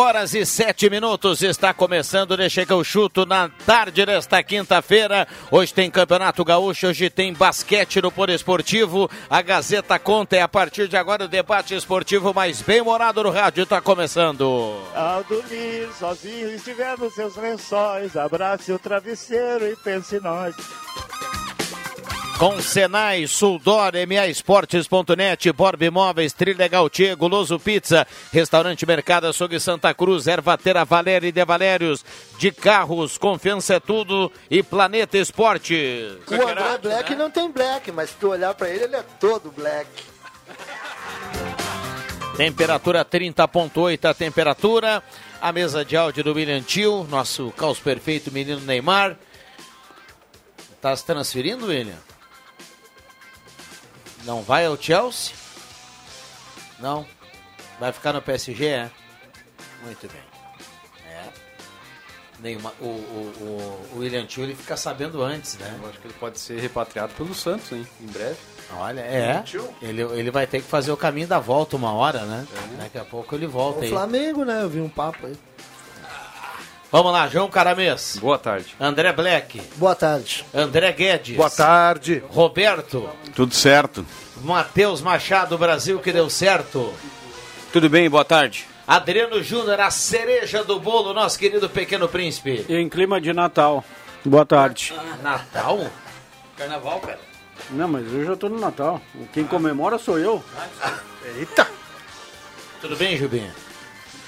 Horas e sete minutos está começando, deixa que eu chuto na tarde desta quinta-feira. Hoje tem Campeonato Gaúcho, hoje tem basquete no Por Esportivo. A Gazeta conta é a partir de agora o debate esportivo mais bem morado no rádio está começando. Ao dormir sozinho, estiver nos seus lençóis, abrace o travesseiro e pense em nós. Com Senai, Suldor, MA Esportes.net, Borb Imóveis, Trilegal Tchê, Goloso Pizza, Restaurante Mercado Açougue Santa Cruz, Ervatera Valéria e De Valérios, de carros, confiança é tudo e Planeta Esportes. O André Black não tem black, mas se tu olhar pra ele, ele é todo black. Temperatura 30.8 a temperatura. A mesa de áudio do William Tio, nosso caos perfeito menino Neymar. Tá se transferindo, William? Não vai ao Chelsea? Não. Vai ficar no PSG, é? Muito bem. É. Neymar, o, o, o, o William Tio ele fica sabendo antes, né? Eu acho que ele pode ser repatriado pelo Santos, hein? Em breve. Olha, é. Ele, ele vai ter que fazer o caminho da volta uma hora, né? Daqui a pouco ele volta O aí. Flamengo, né? Eu vi um papo aí. Vamos lá, João Caramês. Boa tarde. André Black. Boa tarde. André Guedes. Boa tarde. Roberto. Tudo certo. Matheus Machado, Brasil, que deu certo. Tudo bem, boa tarde. Adriano Júnior, a cereja do bolo, nosso querido Pequeno Príncipe. Em clima de Natal. Boa tarde. Natal? Carnaval, cara. Não, mas eu já tô no Natal. Quem comemora sou eu. Eita! Tudo bem,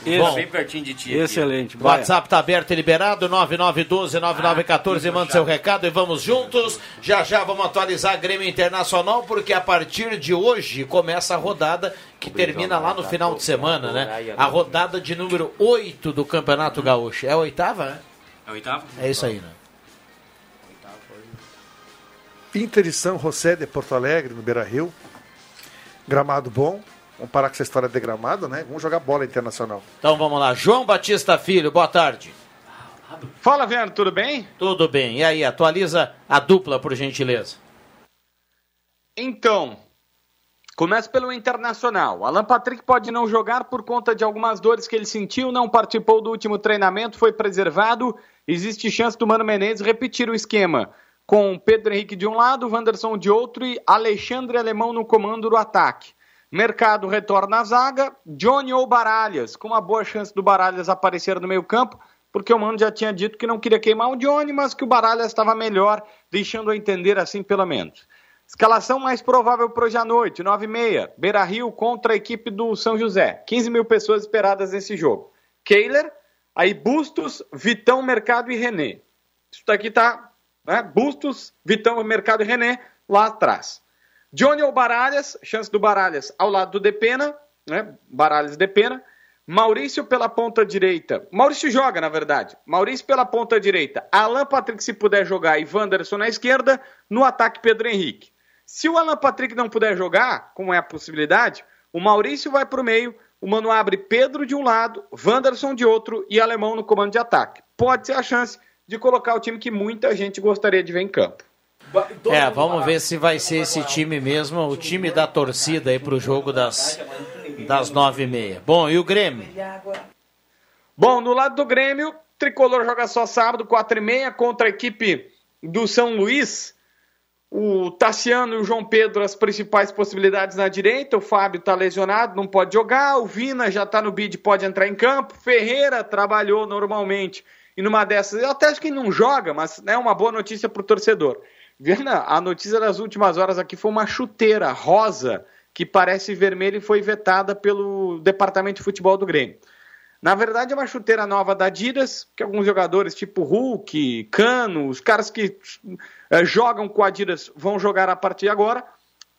Jubinho? Bom, bem pertinho de ti. Excelente. O WhatsApp tá aberto e liberado, 9912-9914, manda seu recado e vamos juntos. Já já vamos atualizar a Grêmio Internacional, porque a partir de hoje começa a rodada que termina lá no final de semana, né? A rodada de número 8 do Campeonato Gaúcho. É a oitava, né? É o oitavo? É isso aí, né? Inter e São José de Porto Alegre, no Beira Rio. Gramado bom. Vamos parar com essa história de gramado, né? Vamos jogar bola internacional. Então vamos lá. João Batista Filho, boa tarde. Fala, Viano, tudo bem? Tudo bem. E aí, atualiza a dupla, por gentileza. Então, começa pelo Internacional. Alan Patrick pode não jogar por conta de algumas dores que ele sentiu, não participou do último treinamento, foi preservado. Existe chance do Mano Menezes repetir o esquema com Pedro Henrique de um lado, Wanderson de outro e Alexandre Alemão no comando do ataque. Mercado retorna à zaga, Johnny ou Baralhas, com uma boa chance do Baralhas aparecer no meio campo, porque o Mano já tinha dito que não queria queimar o Johnny, mas que o Baralhas estava melhor, deixando a entender assim pelo menos. Escalação mais provável para hoje à noite, 9 e meia, Beira Rio contra a equipe do São José. 15 mil pessoas esperadas nesse jogo. Kehler, aí Bustos, Vitão, Mercado e René. Isso daqui tá, né? Bustos, Vitão, Mercado e René lá atrás. Johnny ou Baralhas, chance do Baralhas ao lado do Depena, né? Baralhas Depena. Maurício pela ponta direita. Maurício joga, na verdade. Maurício pela ponta direita. Alan Patrick, se puder jogar, e Wanderson na esquerda. No ataque, Pedro Henrique. Se o Alan Patrick não puder jogar, como é a possibilidade, o Maurício vai para o meio, o Mano abre Pedro de um lado, Wanderson de outro e Alemão no comando de ataque. Pode ser a chance de colocar o time que muita gente gostaria de ver em campo. É, vamos ver se vai ser esse time mesmo, o time da torcida aí pro jogo das, das nove e meia. Bom, e o Grêmio? Bom, no lado do Grêmio, Tricolor joga só sábado, quatro e meia, contra a equipe do São Luís. O Tassiano e o João Pedro, as principais possibilidades na direita. O Fábio está lesionado, não pode jogar. O Vina já está no bid, pode entrar em campo. Ferreira trabalhou normalmente. E numa dessas, eu até acho que não joga, mas é uma boa notícia para o torcedor. Viana, a notícia das últimas horas aqui foi uma chuteira rosa que parece vermelha e foi vetada pelo Departamento de Futebol do Grêmio. Na verdade, é uma chuteira nova da Adidas, que alguns jogadores, tipo Hulk, Cano, os caras que é, jogam com a Adidas vão jogar a partir de agora.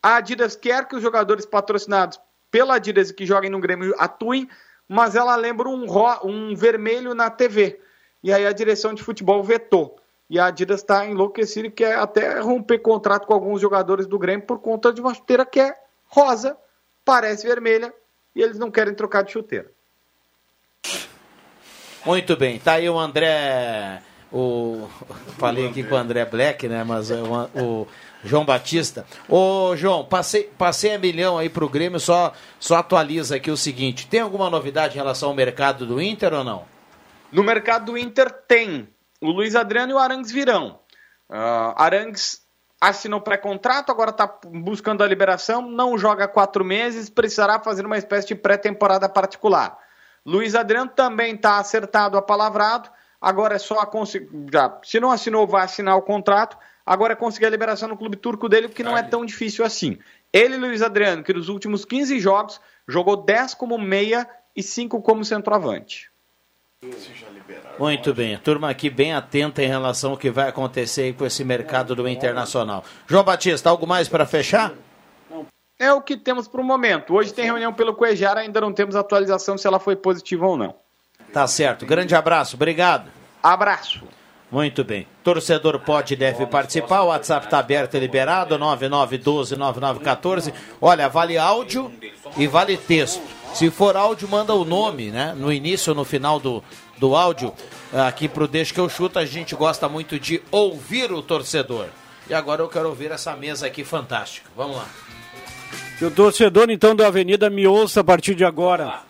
A Adidas quer que os jogadores patrocinados pela Adidas e que joguem no Grêmio atuem, mas ela lembra um, um vermelho na TV. E aí a direção de futebol vetou. E a Adidas está enlouquecida e quer até romper contrato com alguns jogadores do Grêmio por conta de uma chuteira que é rosa, parece vermelha, e eles não querem trocar de chuteira. Muito bem, tá aí o André. O, falei aqui com o André Black, né? Mas o, o João Batista. Ô, João, passei, passei a milhão aí pro Grêmio, só, só atualiza aqui o seguinte: tem alguma novidade em relação ao mercado do Inter ou não? No mercado do Inter tem. O Luiz Adriano e o Arangues virão. Uh, Arangues assinou pré-contrato, agora está buscando a liberação, não joga quatro meses, precisará fazer uma espécie de pré-temporada particular. Luiz Adriano também está acertado, apalavrado. Agora é só conseguir. Se não assinou, vai assinar o contrato. Agora é conseguir a liberação no clube turco dele, porque não é tão difícil assim. Ele, Luiz Adriano, que nos últimos 15 jogos jogou 10 como meia e 5 como centroavante. Muito bem, turma aqui bem atenta em relação ao que vai acontecer com esse mercado do Internacional. João Batista, algo mais para fechar? é o que temos para o momento. Hoje tem reunião pelo Cuejar, ainda não temos atualização se ela foi positiva ou não. Tá certo. Grande abraço, obrigado. Abraço. Muito bem. Torcedor pode e deve participar. O WhatsApp está aberto e liberado, 9912-9914. Olha, vale áudio e vale texto. Se for áudio, manda o nome, né? No início ou no final do, do áudio. Aqui pro Deixa que eu chuto, a gente gosta muito de ouvir o torcedor. E agora eu quero ouvir essa mesa aqui fantástica. Vamos lá. Que o torcedor, então, da Avenida me ouça a partir de agora.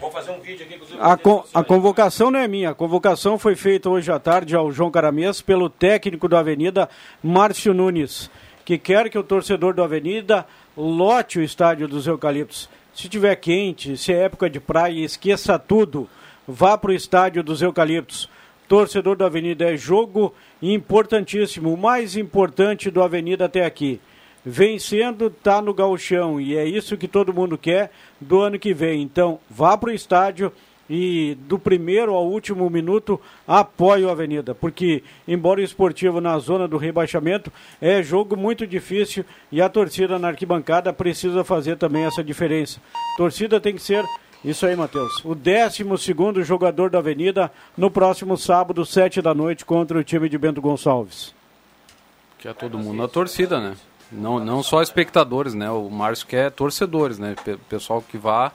Vou fazer um vídeo aqui, inclusive. A, con a convocação não é minha. A convocação foi feita hoje à tarde ao João Caramês pelo técnico da Avenida, Márcio Nunes, que quer que o torcedor da Avenida lote o estádio dos Eucaliptos. Se tiver quente, se é época de praia, esqueça tudo. Vá para o estádio dos Eucaliptos. Torcedor da Avenida é jogo importantíssimo, o mais importante do Avenida até aqui vencendo, tá no gauchão e é isso que todo mundo quer do ano que vem. Então, vá para o estádio e do primeiro ao último minuto apoie o Avenida, porque embora o esportivo na zona do rebaixamento é jogo muito difícil e a torcida na arquibancada precisa fazer também essa diferença. torcida tem que ser isso aí, Matheus. O 12 jogador da Avenida no próximo sábado, sete da noite, contra o time de Bento Gonçalves. Que é todo mundo na torcida, né? Não, não só espectadores, né? O Márcio quer torcedores, né? Pessoal que vá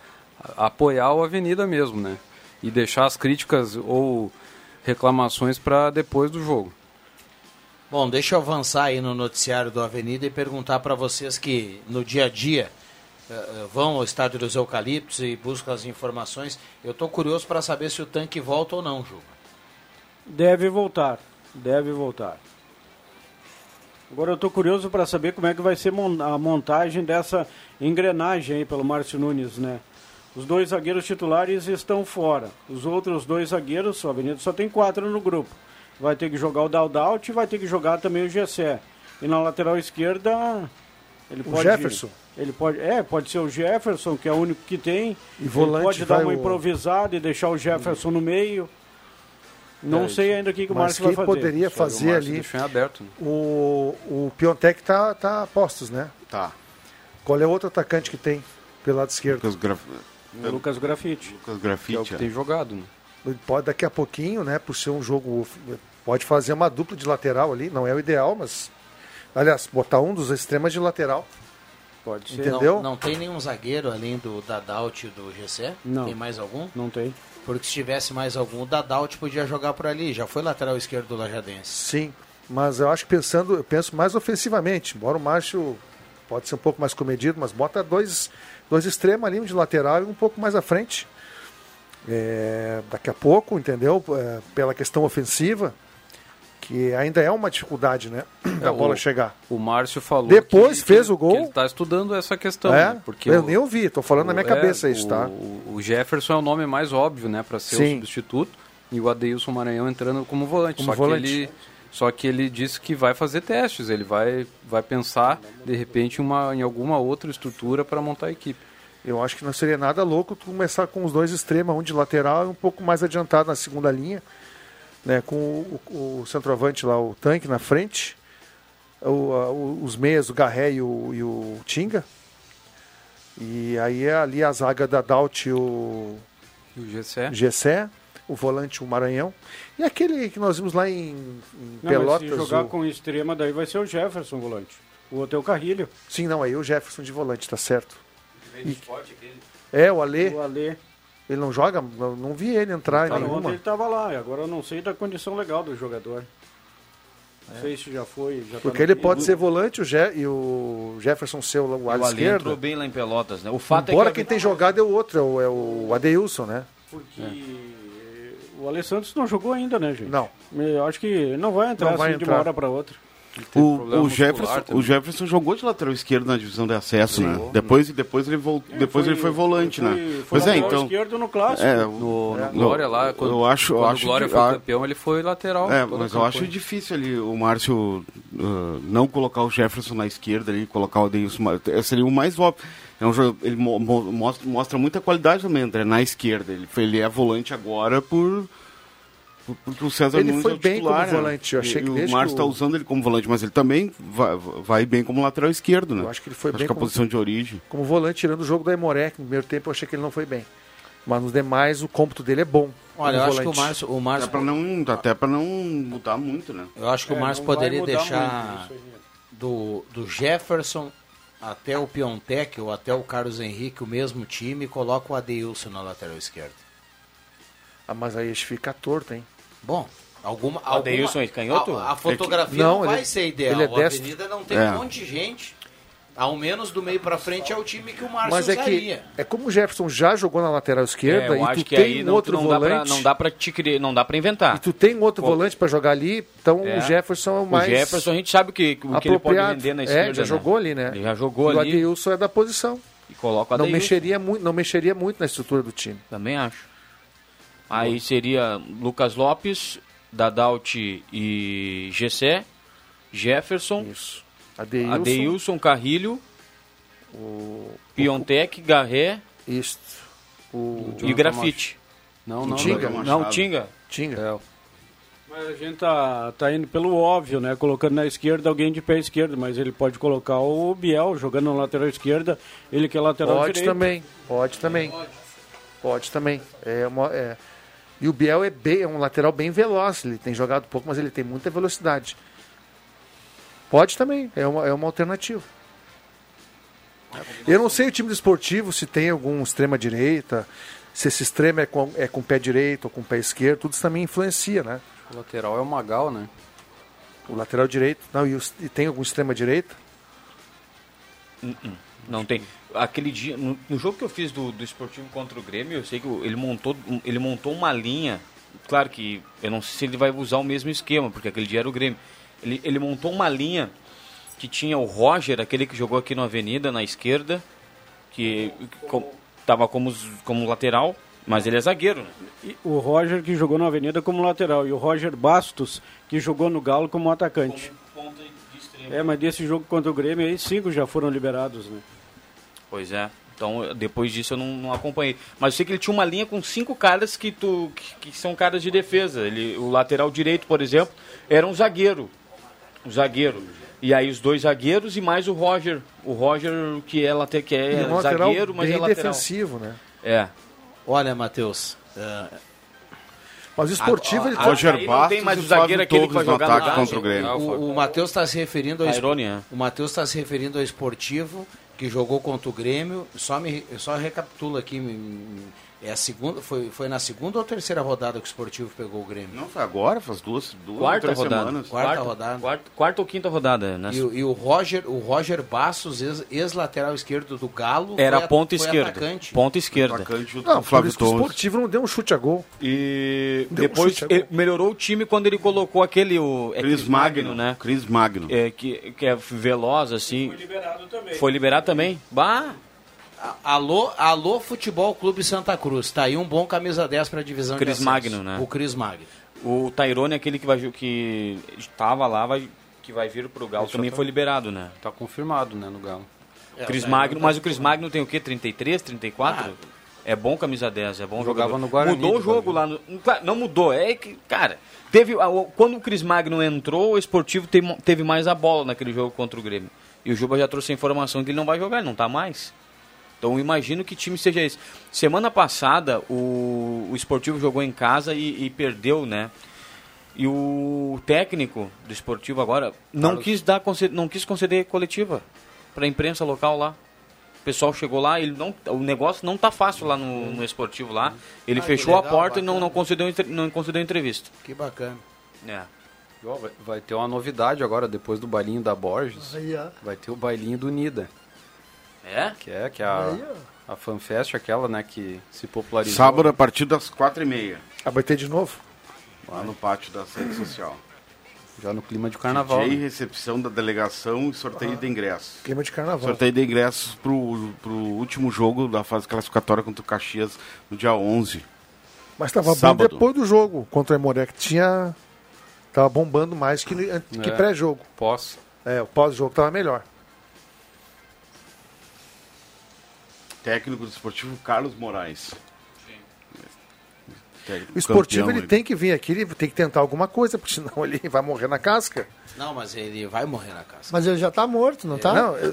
apoiar o Avenida mesmo, né? E deixar as críticas ou reclamações para depois do jogo. Bom, deixa eu avançar aí no noticiário do Avenida e perguntar para vocês que no dia a dia uh, vão ao estádio dos Eucaliptos e buscam as informações. Eu estou curioso para saber se o tanque volta ou não, Ju. Deve voltar, deve voltar. Agora eu estou curioso para saber como é que vai ser a montagem dessa engrenagem aí pelo Márcio Nunes, né? Os dois zagueiros titulares estão fora. Os outros dois zagueiros, o Avenida só tem quatro no grupo. Vai ter que jogar o Daldaut e vai ter que jogar também o Gessé. E na lateral esquerda, ele o pode. Jefferson. Ele pode, é, pode ser o Jefferson, que é o único que tem. E volante ele pode dar uma o... improvisada e deixar o Jefferson no meio. Não é, sei ainda o que, que o Márcio vai fazer. poderia fazer ali. aberto. Né? O, o Piontek tá, tá a postos, né? Tá. Qual é o outro atacante que tem pelo lado esquerdo? Lucas, Graf... o Lucas Grafite. Lucas Grafite. Que é o que é. tem jogado, né? Ele pode daqui a pouquinho, né, por ser um jogo. Pode fazer uma dupla de lateral ali, não é o ideal, mas. Aliás, botar um dos extremos de lateral. Pode ser. Entendeu? Não, não tem nenhum zagueiro além do Dadaut e do GC? Não. Tem mais algum? Não tem. Porque se tivesse mais algum, o Dadaut podia jogar por ali. Já foi lateral esquerdo do Lajadense. Sim, mas eu acho que pensando, eu penso mais ofensivamente. Embora o Márcio pode ser um pouco mais comedido, mas bota dois, dois extremos ali, um de lateral e um pouco mais à frente. É, daqui a pouco, entendeu? É, pela questão ofensiva, Que ainda é uma dificuldade, né? Da É, bola o- chegar. O Márcio falou. Depois que- fez que- o gol. ele está estudando essa questão. É? né? Porque eu o- nem ouvi, tô falando na minha o- cabeça é, isso, o- tá? O, o Jefferson é o nome mais óbvio, né, para ser o Sim. substituto. E o Adeilson Maranhão entrando como volante. Como só, volante. Que ele, só que ele disse que vai fazer testes. Ele vai, vai pensar, de repente, uma, em alguma outra estrutura para montar a equipe. Eu acho que não seria nada louco começar com os dois extremos, um de lateral e um pouco mais adiantado na segunda linha, né, com o, o- o centroavante lá, o tanque na frente, o- a- os meias, o Garré e o, e o Tinga. E aí é ali a zaga da Daut e o E o Gessé. Gessé, o volante, o Maranhão. E aquele que nós vimos lá em, em Não, Pelotas. se jogar o- com extrema, daí vai ser o Jefferson volante. O outro é o Carrilho. Sim, não, aí o Jefferson de volante, tá certo. E- É, o Alê. O Alê. Ele não joga? Não, não vi ele entrar Tá, em ontem nenhuma. ele estava lá, agora eu não sei da condição legal do jogador. Não sei se já foi. Já tá Porque no ele pode ser volante o Je e o Jefferson ser o O ala Ali entrou esquerda. bem lá em Pelotas, né? O fato Embora é que... quem tem jogado é o outro, é o, é o Adeilson, né? Porque o Alessandro não jogou ainda, né, gente? Não. Eu acho que não vai entrar Não vai assim de entrar. uma hora para outra. O, o, Jefferson, também. o Jefferson jogou de lateral esquerdo na divisão de acesso, né? Depois, depois, ele, voltou, depois foi- ele foi volante, foi- né? foi Pois é, lateral então. esquerdo no clássico. É, No, no É. Glória lá, Eu quando, acho- eu quando acho o Glória que- foi campeão, ele foi lateral. É, mas eu acho difícil ali o Márcio ah, não colocar o Jefferson na esquerda ali, colocar o eh, Seria o mais óbvio. É um jogo, ele mo- mo- mostra, mostra muita qualidade também, André, na esquerda. Ele, foi- ele é volante agora por. por- Porque o César Ele Nunes foi é o bem titular, como né? volante, eu achei E- que o Márcio está o- usando ele como volante, mas ele também vai, vai bem como lateral esquerdo, né? Eu acho que ele foi acho bem que a como- posição de origem. Como volante, tirando o jogo da Emoré, que no primeiro tempo eu achei que ele não foi bem. Mas nos demais, o cômputo dele é bom. Olha, eu acho que o. Márcio, o Até Márcio, para não, até pra não mudar muito, né? eu acho que o É, Márcio não vai poderia deixar do, do Jefferson até o Piontek ou até o Carlos Henrique o mesmo time e coloca o Adeilson na lateral esquerda. Ah, mas aí fica torto, hein? Bom, alguma. O Adeilson é canhoto? A, a fotografia Não, não, vai ele- ser ideal. ele é a. Avenida não tem É. um monte de gente. Ao menos do meio pra frente é o time que o Márcio Mas é que usaria. é como o Jefferson já jogou na lateral esquerda É, e tu que tem aí um não, outro não dá pra, volante. não dá pra te criar, não dá pra inventar. E tu tem um outro Pô. volante para jogar ali, então É. o Jefferson é o O mais Jefferson a gente sabe o que, o que ele pode vender na é, esquerda. já né? jogou ali, né? Ele já jogou e o ali Adeilson é da posição. e coloca o Não mexeria, muito, não mexeria muito na estrutura do time. Também acho. Aí seria Lucas Lopes, Dadaut e Gessé, Jefferson, Isso. Adeilson, Adeilson, Carrilho, o Piontek, Garré isso. O e Grafite. Não, não, Tinga? não. Não, Tinga. Tinga. Mas a gente tá, tá indo pelo óbvio, né? Colocando na esquerda alguém de pé esquerdo, mas ele pode colocar o Biel jogando na lateral esquerda, ele que é lateral Pode direito. também, pode também. Pode também. É uma, é. E o Biel é, bem, é um lateral bem veloz. Ele tem jogado pouco, mas ele tem muita velocidade. Pode também, é uma, é uma alternativa. Eu não sei o time desportivo se tem algum extrema direita, se esse extremo é com, é com pé direito ou com pé esquerdo, tudo isso também influencia, né? O lateral é o Magal, né? O lateral direito, não, e, os- e tem algum extrema direita? Não tem. Aquele dia, no, no jogo que eu fiz do, do esportivo contra o Grêmio, eu sei que o- ele montou, ele montou uma linha. Claro que eu não sei se ele vai usar o mesmo esquema, porque aquele dia era o Grêmio. Ele, ele montou uma linha que tinha o Roger, aquele que jogou aqui no Avenida, na esquerda, que estava como, como lateral, mas ele é zagueiro. né? O Roger que jogou na Avenida como lateral e o Roger Bastos que jogou no Galo como atacante. É, mas desse jogo contra o Grêmio aí cinco já foram liberados, né? Pois é. Então, depois disso eu não, não acompanhei. Mas eu sei que ele tinha uma linha com cinco caras que, tu, que, que são caras de defesa. Ele, o lateral direito, por exemplo, era um zagueiro. Um zagueiro. E aí os dois zagueiros e mais o Roger. O Roger que é, late, que é, um zagueiro, mas bem é lateral. defensivo, né? É. Olha, Matheus, eh, Mas o esportivo, Ah, ele ah, tá- Roger Bastos tem mais o zagueiro aquele que vai jogar ataque contra o Grêmio. o, o Matheus está se referindo ao es- Tairone, né? o Matheus está se referindo ao esportivo que jogou contra o Grêmio. Só me eu só recapitulo aqui, me, É a segunda, foi, foi na segunda ou terceira rodada que o Esportivo pegou o Grêmio? Não, foi agora, faz duas, duas Quarta três rodada. semanas. Quarta, Quarta- rodada. Quarta, quarta ou quinta rodada, né? E, o- e o Roger, o Roger Bastos, ex- ex-lateral esquerdo do Galo, Era foi ponta foi esquerda. atacante. Ponta esquerda. Atacante Não, Flávio isso que o Torres. esportivo não deu um chute a gol. E Deu um depois ele melhorou o time quando ele colocou aquele o é Cris Magno, né? Cris Magno. É, que, que é veloz assim. Foi liberado também. Foi liberado também? Bah, Alô, alô Futebol Clube Santa Cruz. Tá aí um bom camisa 10 para a divisão Cris de acesso. Magno, né? O Cris Magno. o Tairone aquele que vai que estava lá vai que vai vir pro Galo também tá- foi liberado, né? Tá confirmado, né, no Galo. É, Cris Tairone Magno, tá mas o Cris Magno tem o quê? 33, 34? É bom camisa 10, é bom Jogava jogador. no Guarani Mudou o jogo lá no, claro, não mudou, é que, cara, teve quando o Cris Magno entrou, o Esportivo teve, teve mais a bola naquele jogo contra o Grêmio. E o Juba já trouxe a informação que ele não vai jogar, ele não tá mais. Então eu imagino que time seja esse. Semana passada o, o Esportivo jogou em casa e, e perdeu, né? E o técnico do Esportivo agora não Carlos. quis dar não quis conceder coletiva para a imprensa local lá. O pessoal chegou lá, ele não, o negócio não tá fácil lá no, no Esportivo lá. Ele Ah, fechou a legal, porta e não, bacana. não concedeu não concedeu entrevista. Que bacana. É. Vai, ter uma novidade agora, depois do bailinho da Borges. Vai ter o bailinho do Nida. É? Que é, que é a, Aí, a fanfest, aquela, né, que se popularizou. Sábado a partir das quatro e meia, Ah, vai ter de novo? lá no pátio da sede social. Já no clima de carnaval. DJ, né? recepção da delegação e sorteio de ingressos. Clima de carnaval. Sorteio de ingressos pro, pro último jogo da fase classificatória contra o Caxias no dia 11. Mas tava Sábado. bom depois do jogo contra o Emoré, que tinha. Tava bombando mais que, que É. pré-jogo. Pós. É, o pós-jogo tava melhor. Técnico do esportivo Carlos Moraes. O esportivo campeão, ele tem que vir aqui, ele tem que tentar alguma coisa, porque senão ele vai morrer na casca. Não, mas ele vai morrer na casa. Mas ele já tá morto, não tá? Não, eu-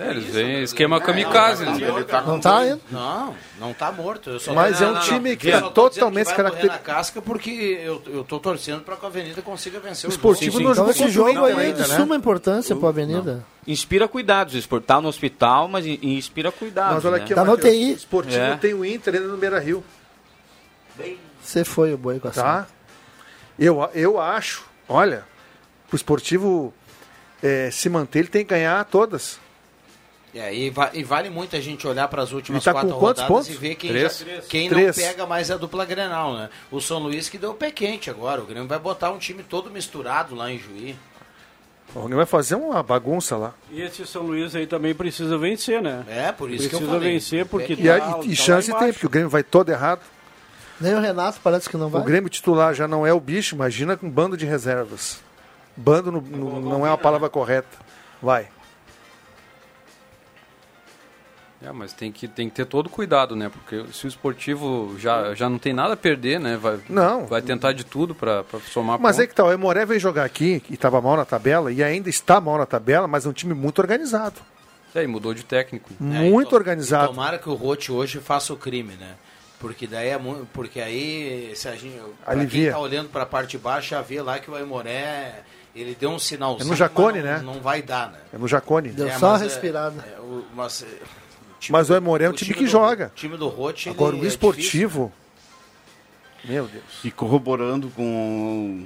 É, eles vêm esquema kamikaze. né? Ele tá Não com tá ainda? Não, não tá morto. Eu só Mas é um não, não, time não. que tá dizendo totalmente que vai morrer na casca porque eu, eu tô torcendo para que a Avenida consiga vencer o, O Esportivo jogo. não Então jogou esse jogo aí é de né? suma importância pra Avenida. Inspira cuidados, o Sport tá no hospital, mas in- inspira cuidados, Mas olha né? aqui, Tá ó, no UTI. O esportivo É. tem o Inter ainda no Beira Rio. Você foi o boi com a Tá? Eu, eu acho, olha, pro esportivo é, se manter, ele tem que ganhar todas. É, e, va- e vale muito a gente olhar para as últimas tá quatro rodadas pontos? e ver quem, Três. já- quem Três. não pega mais a dupla Grenal, né? O São Luís que deu o pé quente agora. O Grêmio vai botar um time todo misturado lá em Juí. O Grêmio vai fazer uma bagunça lá. E esse São Luís aí também precisa vencer, né? É, por isso que eu Precisa vencer, porque E, Tá- e tá chance tem, porque o Grêmio vai todo errado. Nem o Renato parece que não vai. O Grêmio titular já não é o bicho, imagina com um bando de reservas. Bando no- no- não é a palavra correta. Vai. É, mas tem que, tem que ter todo cuidado, né? Porque se o esportivo já, já não tem nada a perder, né? Vai, Não. vai tentar de tudo pra, pra somar Mas ponto. é que tal, o Emoré veio jogar aqui, e estava mal na tabela, e ainda está mal na tabela, mas é um time muito organizado. É, e mudou de técnico. É, muito e to- organizado. Tomara que o Rote hoje faça o crime, né? Porque daí é muito. Porque aí, se a gente. Pra quem tá olhando pra parte de baixo, já vê lá que o Aimoré. Ele deu um sinalzinho. É no Jacone, não, né? Não vai dar, né? É no Jacone. Deu É, só uma é- respirada. é, o- mas, é, o time Mas o Aimoré é um time que do- joga. O time do Rote. Agora, o é esportivo. Meu Deus. E corroborando com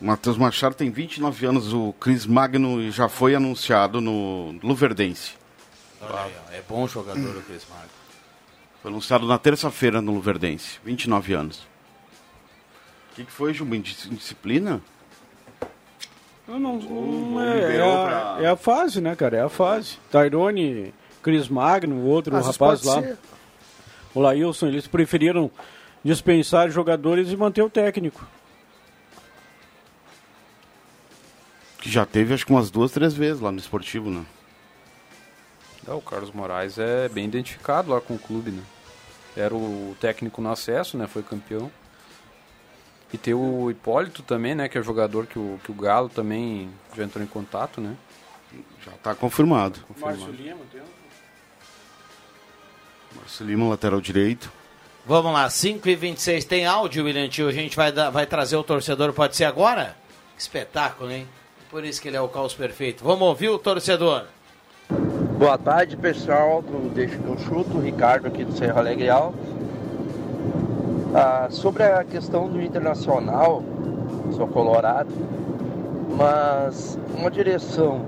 o Matheus Machado, tem 29 anos, o Cris Magno já foi anunciado no Luverdense. Olha aí, ó, é bom jogador o Cris Magno. Foi anunciado na terça-feira no Luverdense, 29 anos. O que, que foi, Juba? Indis- Indisciplina? Não, não, não, é, é, a, pra- é a fase, né, cara? É a fase. Tairone, Cris Magno, o outro Às vezes rapaz lá, ser. o Lailson, eles preferiram dispensar jogadores e manter o técnico. Que já teve, acho que umas duas, três vezes lá no esportivo, né? É, o Carlos Moraes é bem identificado lá com o clube, né? Era o técnico no acesso, né? Foi campeão. E tem o Hipólito também, né? Que é jogador que o, que o Galo também já entrou em contato, né? Já está confirmado. Confirmado. Lima, tem Márcio Lima, lateral direito. Vamos lá, 5 e 26 tem áudio, William Tio. A gente vai, dar- vai trazer o torcedor, pode ser agora? Que espetáculo, hein? Por isso que ele é o caos perfeito. Vamos ouvir o torcedor. Boa tarde, pessoal do Deixa que eu chuto, Ricardo aqui do Serra Alegreal. Ah, sobre a questão do internacional, sou colorado, mas uma direção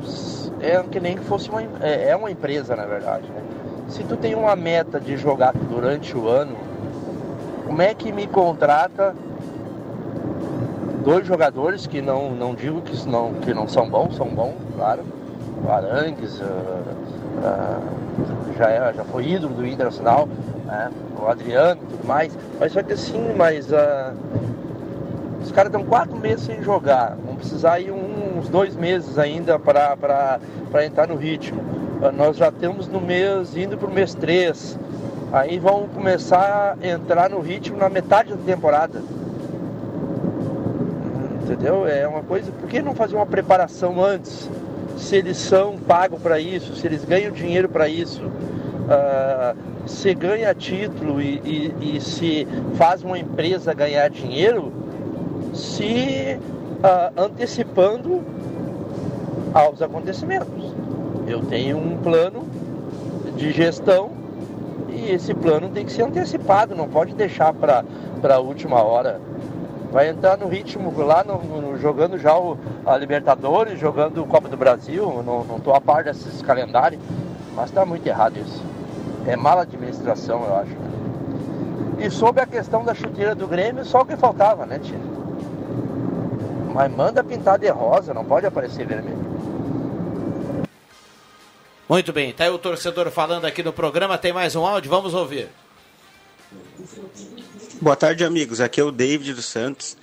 é que nem que fosse uma, é, é uma empresa, na verdade. Né? Se tu tem uma meta de jogar durante o ano, como é que me contrata dois jogadores que não, não digo que não, que não são bons, são bons, claro. Arangues uh, uh, já, é, já foi ídolo do Internacional, né? o Adriano e tudo mais. Mas só que assim, mas uh, os caras estão quatro meses sem jogar. Vão precisar ir uns dois meses ainda para entrar no ritmo. nós já temos no mês, indo para o mês 3. Aí vão começar a entrar no ritmo na metade da temporada entendeu? É uma coisa, por que não fazer uma preparação antes? Se eles são pagos para isso, se eles ganham dinheiro para isso, uh, se ganha título e, e, e, se faz uma empresa ganhar dinheiro, se uh, antecipando aos acontecimentos. Eu tenho um plano de gestão e esse plano tem que ser antecipado, não pode deixar para a última hora vai entrar no ritmo lá, no, no, jogando já o, a Libertadores, jogando o Copa do Brasil, não, não tô a par desses calendários, mas tá muito errado isso. É mala administração, eu acho. E sobre a questão da chuteira do Grêmio, só o que faltava, né, Tia? Mas manda pintar de rosa, não pode aparecer vermelho. Muito bem, tá aí o torcedor falando aqui no programa, tem mais um áudio, vamos ouvir. Boa tarde, amigos. Aqui é o David dos Santos.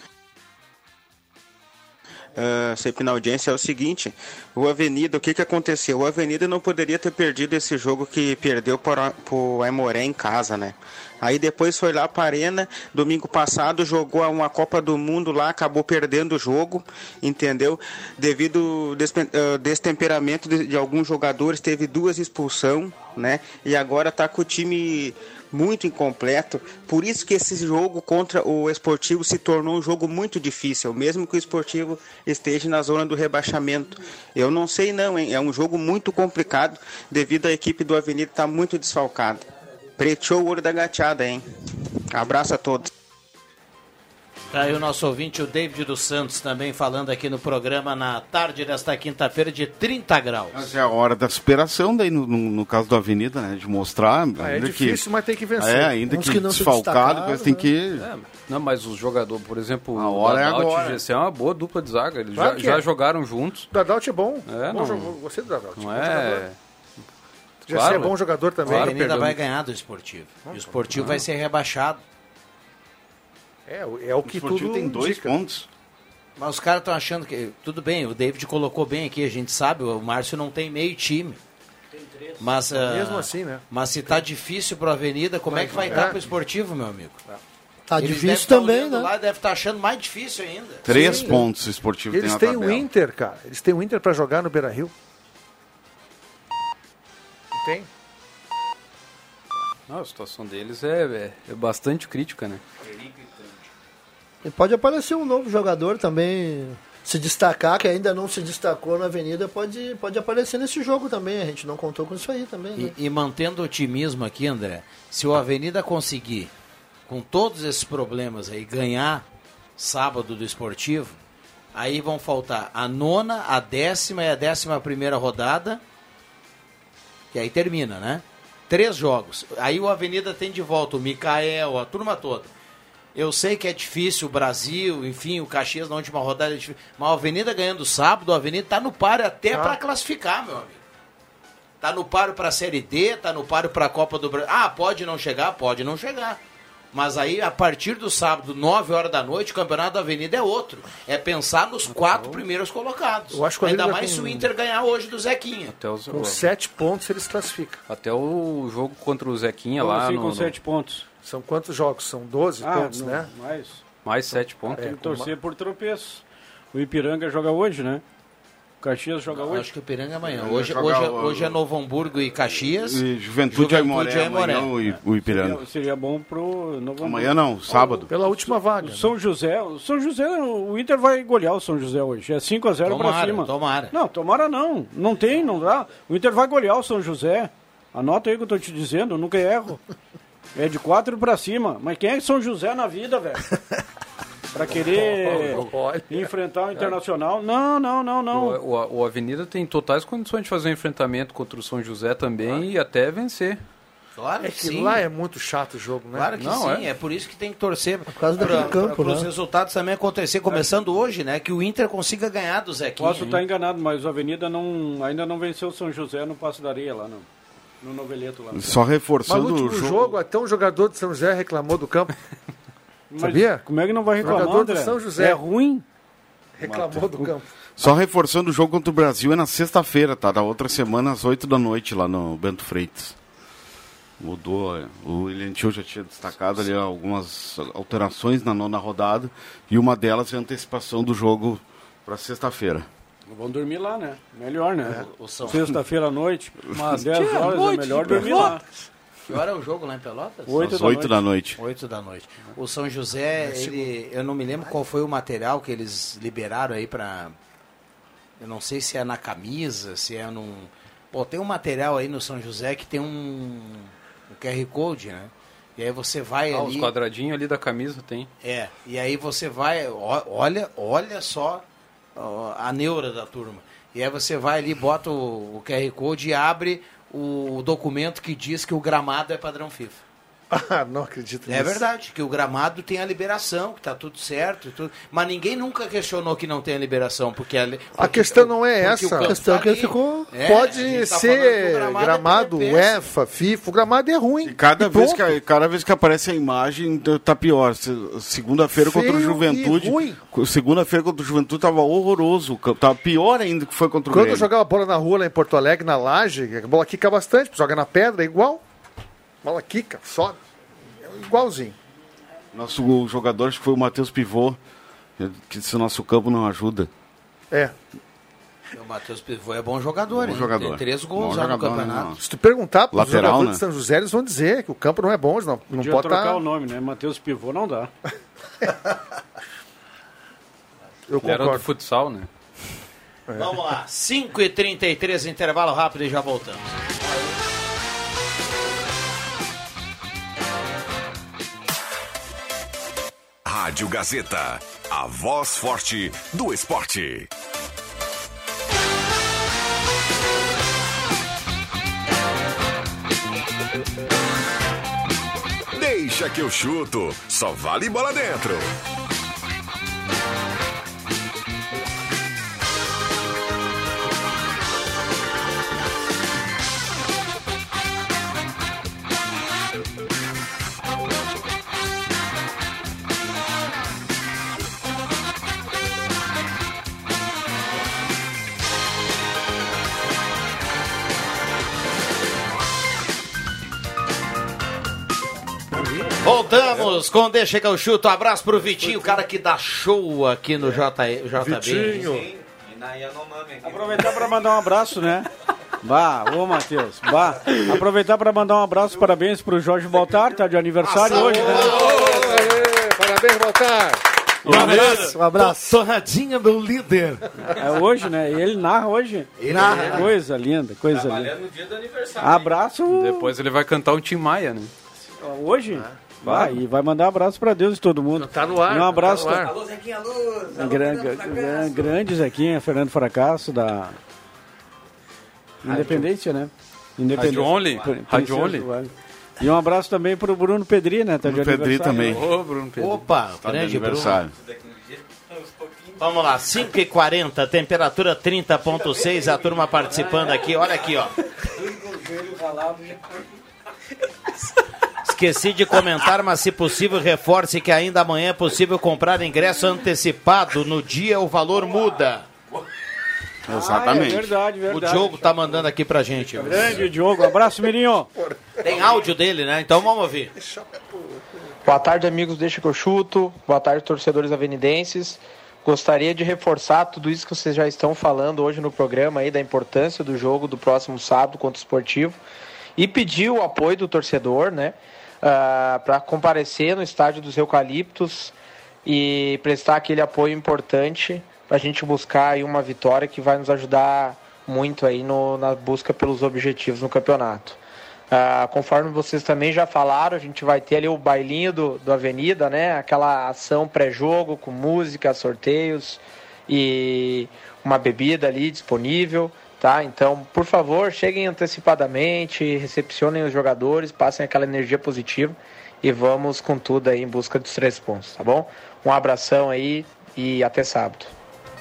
Uh, sempre na audiência é o seguinte: o Avenida, o que, que aconteceu? O Avenida não poderia ter perdido esse jogo que perdeu para o Aimoré em casa, né? Aí depois foi lá para Arena, domingo passado jogou uma Copa do Mundo lá, acabou perdendo o jogo, entendeu? Devido ao destemperamento de, alguns jogadores, teve duas expulsões, né? E agora está com o time muito incompleto. Por isso que esse jogo contra o Esportivo se tornou um jogo muito difícil, mesmo que o Esportivo esteja na zona do rebaixamento. Eu não sei não, hein? É um jogo muito complicado devido à equipe do Avenida estar tá muito desfalcada. Preteou o olho da gateada, hein? Abraço a todos. Tá aí o nosso ouvinte, o David dos Santos, também falando aqui no programa na tarde desta quinta-feira de 30 graus. Mas é a hora da superação daí, no, no, no caso da Avenida, né? De mostrar. Ah, é difícil, que, mas tem que vencer. É, ainda Uns que, que desfalcado, mas tem né? que... É, não, mas os jogadores, por exemplo, a hora é agora. e o GC é uma boa dupla de zaga. Eles claro já, já é. jogaram juntos. O Dadalt é bom. É, bom não, jogo, gostei do Dadalt. Não é... O GC claro, é bom jogador também. Claro, a Avenida vai ganhar do Esportivo. e o Esportivo vai ser rebaixado. É, é o que o tudo tem dois indica. pontos. Mas os caras estão achando que. Tudo bem, o David colocou bem aqui, a gente sabe, o Márcio não tem meio time. Mas, uh, Mesmo assim, né? Mas se tá difícil pro Avenida, como é que vai estar é. tá pro esportivo, meu amigo? Tá Eles difícil também, né? Lá deve estar tá achando mais difícil ainda. Três Sim, pontos o esportivo Eles tem têm o Inter, cara. Eles têm o Inter para jogar no Beira Rio. Tem? Não, a situação deles é, é, é bastante crítica, né? E pode aparecer um novo jogador também se destacar, que ainda não se destacou na Avenida, pode, pode aparecer nesse jogo também. A gente não contou com isso aí também. Né? E, e, mantendo o otimismo aqui, André, se o Avenida conseguir, com todos esses problemas aí, ganhar sábado do esportivo, aí vão faltar a nona, a décima e a décima primeira rodada, que aí termina, né? Três jogos. Aí o Avenida tem de volta o Mikael, a turma toda. Eu sei que é difícil o Brasil, enfim, o Caxias na última rodada é difícil. Mas a Avenida ganhando sábado, a Avenida tá no páreo até ah. para classificar, meu amigo. Tá no páreo para a Série D, tá no páreo para a Copa do Brasil. Ah, pode não chegar? Pode não chegar. Mas aí, a partir do sábado, 9 horas da noite, o campeonato da Avenida é outro. É pensar nos quatro primeiros colocados. Eu acho que Ainda mais com... se o Inter ganhar hoje do Zequinha. Até os... Com sete pontos eles classificam. Até o jogo contra o Zequinha lá. No, com sete pontos. São quantos jogos? São 12 ah, pontos, não, né? Mais. Mais 7 pontos. É, Tem que torcer por tropeço. O Ipiranga joga hoje, né? Caxias joga hoje? Acho que o Ipiranga é amanhã. Hoje, hoje, o- hoje é Novo Hamburgo e Caxias. E Juventude, Juventude Aimoré, Aimoré. amanhã o, o Ipiranga. Seria, seria bom pro Novo Amanhã não, sábado. Pela última vaga. O São José, o São José, o Inter vai golear o São José hoje. É 5 a 0 pra Tomara, cima. tomara. Não, tomara não. Não tem, não dá. O Inter vai golear o São José. Anota aí o que eu tô te dizendo, eu nunca erro. É de 4 pra cima. Mas quem é São José na vida, velho? Pra querer enfrentar o Internacional? Não, não, não, não. O, o- o Avenida tem totais condições de fazer um enfrentamento contra o São José também e até vencer. Claro É que que sim. lá é muito chato o jogo, né? Claro que Não, sim, é. é. por isso que tem que torcer por causa daquele campo, os né? resultados também acontecer, começando hoje, né? Que o Inter consiga ganhar do Zequinha. Posso estar enganado, mas o Avenida não, ainda não venceu o São José no Passo da Areia lá, no, no Noveleto lá. Só Mas reforçando último o jogo. jogo, até um jogador de São José reclamou do campo. Mas Sabia? Como é que não vai reclamar, Jogador do André? São José. É ruim? Reclamou do campo. Só reforçando o jogo contra o Brasil é na sexta-feira, tá? Da outra semana, às 8 da noite, lá no Bento Freitas. Mudou, é. o William Tio já tinha destacado ali algumas alterações na nona rodada e uma delas é a antecipação do jogo para sexta-feira. Vão dormir lá, né? Melhor, né? O São- Sexta-feira à noite, Mas 10 que horas noite é melhor dormir lá. Que hora é o jogo lá em Pelotas? Oito da 8 noite. da noite. 8 da noite. O São José, ele, eu não me lembro qual foi o material que eles liberaram aí pra. Eu não sei se é na camisa, se é num. Pô, tem um material aí no São José que tem um, um QR Code, né? E aí você vai Ah, os ali. quadradinhos ali da camisa tem. É, e aí você vai, olha, olha só a neura da turma. E aí você vai ali, bota o, o QR Code e abre o documento que diz que o gramado é padrão FIFA. Ah, não acredito É verdade, que o gramado tem a liberação, que tá tudo certo, e tudo. mas ninguém nunca questionou que não tem a liberação, porque a, li- A porque- questão não é porque essa. A questão tá é que ele ali. ficou. É, Pode tá que ser gramado é gramado, péssimo. UEFA, FIFA. O gramado é ruim. Cada E vez, pronto. que, cada vez que aparece a imagem, tá pior. Se- Segunda-feira contra o Juventude. e. Segunda-feira contra o Juventude tava horroroso. Tava pior ainda que foi contra o Quando eu Grêmio. jogava bola na rua lá em Porto Alegre, na laje, a bola quica bastante, joga na pedra, é igual. Bola quica, sobe. É igualzinho. Nosso jogador, acho que foi o Matheus Pivô, que se o nosso campo não ajuda. É. O Matheus Pivô é bom jogador, Bom hein? jogador. Tem três Bom gols já no jogador, campeonato. né? Se tu perguntar para os Lateral, jogadores né? de São José, eles vão dizer que o campo não é bom, não, não Podia pode trocar estar. o nome, né? Matheus Pivô não dá. Eu Ele era do concordo. futsal, né? Vamos lá, 5h33, intervalo rápido e já voltamos. Rádio Gazeta, a voz forte do esporte. Deixa que eu chuto, só vale bola dentro. Deixa que eu chuto. Um abraço pro Vitinho, o cara que dá show aqui no J, JB. Vitinho. Aproveitar para mandar um abraço, né? Bah, ô Matheus, bah. Aproveitar para mandar um abraço, parabéns pro Jorge Baltar, tá de aniversário hoje, né? Aê, Parabéns, Baltar. Um abraço, um abraço. Torradinha do líder. É hoje, né? Ele narra hoje. narra. Coisa linda, coisa linda. no dia do aniversário. Abraço Depois ele vai cantar um Tim Maia, né? hoje. Vai, e vai mandar abraço pra Deus e todo mundo. Tá no ar. E um abraço. Tá no ar. Alô, Zequinha Luz. alô, Gran- Fernando gran- Fracasso. grande Zequinha, Fernando Fracasso, da Independência, né? Rádio Only. Rádio Only. E um abraço também pro Bruno Pedri, né? Tá de No Pedri também. Ô, Bruno Pedro. Opa, Tá de grande Bruno. aniversário. Vamos lá, 5h40, temperatura 30.6, a turma participando aqui, olha aqui, ó. Esqueci de comentar, mas se possível, reforce que ainda amanhã é possível comprar ingresso antecipado. No dia o valor muda. Ah, é Exatamente. verdade, O verdade. Diogo tá mandando aqui pra gente. Grande Diogo, abraço, Mirinho. Tem áudio dele, né? Então vamos ouvir. Boa tarde, amigos Deixa que eu chuto. Boa tarde, torcedores avenidenses. Gostaria de reforçar tudo isso que vocês já estão falando hoje no programa aí da importância do jogo do próximo sábado contra o Esportivo e pedir o apoio do torcedor, né, para comparecer no estádio dos Eucaliptos e prestar aquele apoio importante para a gente buscar aí uma vitória que vai nos ajudar muito aí no, na busca pelos objetivos no campeonato. Ah, conforme vocês também já falaram, a gente vai ter ali o bailinho do, do Avenida, né? Aquela ação pré-jogo com música, sorteios e uma bebida ali disponível, tá? Então, por favor, cheguem antecipadamente, recepcionem os jogadores, passem aquela energia positiva e vamos com tudo aí em busca dos três pontos, tá bom? Um abração aí e até sábado.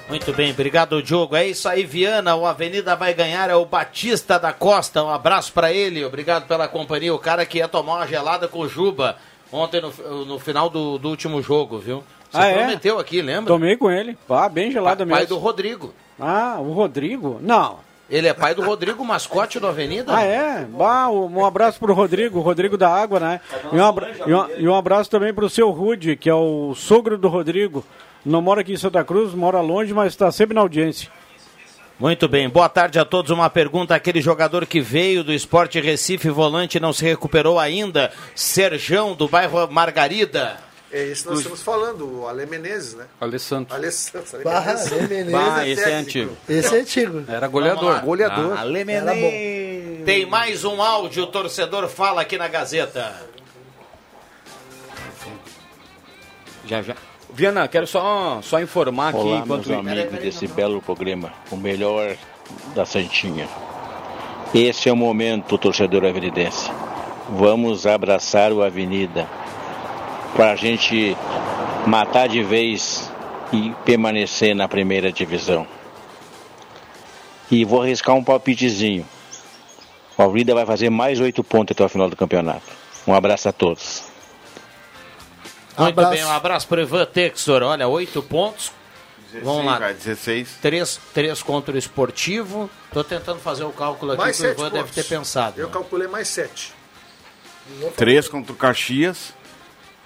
Muito bem, obrigado, Diogo. É isso aí, Viana. O Avenida vai ganhar. É o Batista da Costa. Um abraço para ele. Obrigado pela companhia. O cara que ia tomar uma gelada com o Juba ontem no, no final do, do último jogo, viu? Você Ah, é? prometeu aqui, lembra? Tomei com ele. Pá, bem gelada Pai mesmo. do Rodrigo. Ah, o Rodrigo? Não. Ele é pai do Rodrigo, mascote do Avenida? Ah, é? Bah, um abraço pro Rodrigo, Rodrigo da Água, né? E um, abra- e um- e um abraço também pro seu Rude, que é o sogro do Rodrigo. Não mora aqui em Santa Cruz, mora longe, mas está sempre na audiência. Muito bem, boa tarde a todos. Uma pergunta: aquele jogador que veio do Esporte Recife, volante, não se recuperou ainda? Serjão, do bairro Margarida. É isso que nós estamos falando, o Ale Menezes, né? Alessandro. Ale Santos, Ale Barra, Menezes. Ale Menezes. Bah, esse é antigo. Esse é antigo. Era goleador. Goleador. Ah, Ale. Menezes. Tem mais um áudio, o torcedor fala aqui na Gazeta. Já, já. Viana, quero só, só informar aqui Olá, enquanto. meus amigos desse belo programa, o melhor da Santinha. Esse é o momento, torcedor avenidense. Vamos abraçar o Avenida para a gente matar de vez e permanecer na primeira divisão. E vou arriscar um palpitezinho. O Avenida vai fazer mais oito pontos até o final do campeonato. Um abraço a todos. Muito Abraço. bem, um abraço para Ivan Textor. Olha, oito pontos. Vamos lá. Vai, 16. Três, três contra o esportivo. Estou tentando fazer o cálculo aqui Mais que o sete Ivan deve pontos. ter pensado. Eu calculei mais sete. 3 contra o Caxias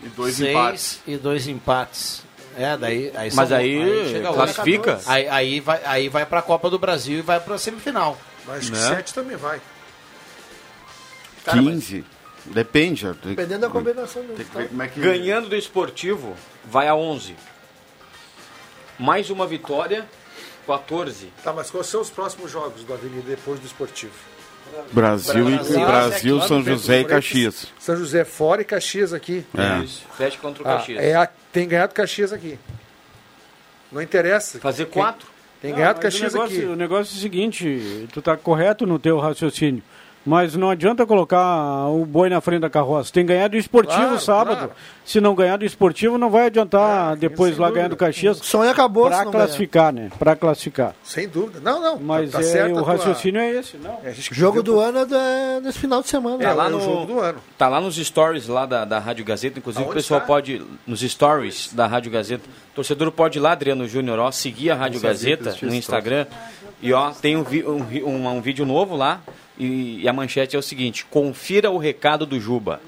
e dois Seis empates. e dois empates. É, daí, aí Mas são- aí chega classifica? Aí, aí vai, aí vai para a Copa do Brasil e vai para a semifinal. Mas acho Né? que sete também vai. 15. Depende. ó, tem- Dependendo da combinação ver como é que... Ganhando do esportivo, vai a 11. Mais uma vitória, 14. Tá, mas quais são os próximos jogos do Avenida depois do Esportivo? Brasil, e Brasil, Brasil, aqui, São Lá no José e Caxias. São José fora e Caxias aqui. É. Isso. Fecha contra o Ah, Caxias. é a- tem ganhado Caxias aqui. Não interessa. Fazer quatro. Tem Não, ganhado mas Caxias o negócio, aqui. O negócio é o seguinte, tu tá correto no teu raciocínio. Mas não adianta colocar o boi na frente da carroça. Tem ganhado o esportivo Claro, sábado. claro. Se não ganhar do esportivo, não vai adiantar depois sem lá dúvida. ganhar do Caxias. O sonho acabou se Pra não classificar, né? Pra classificar. Sem dúvida. Não, não. Mas tá é, certo o a tua- raciocínio é esse, não. É, Jogo do ano é nesse final de semana. É, lá lá no- jogo do ano. Tá lá nos stories lá da, da Rádio Gazeta, inclusive Aonde o pessoal tá? pode, nos stories da Rádio Gazeta, o torcedor pode ir lá, Adriano Júnior, ó, seguir a Rádio que Gazeta no Instagram. E ó, tem um, vi- um, um- um vídeo novo lá, e, e a manchete é o seguinte, confira o recado do Juba.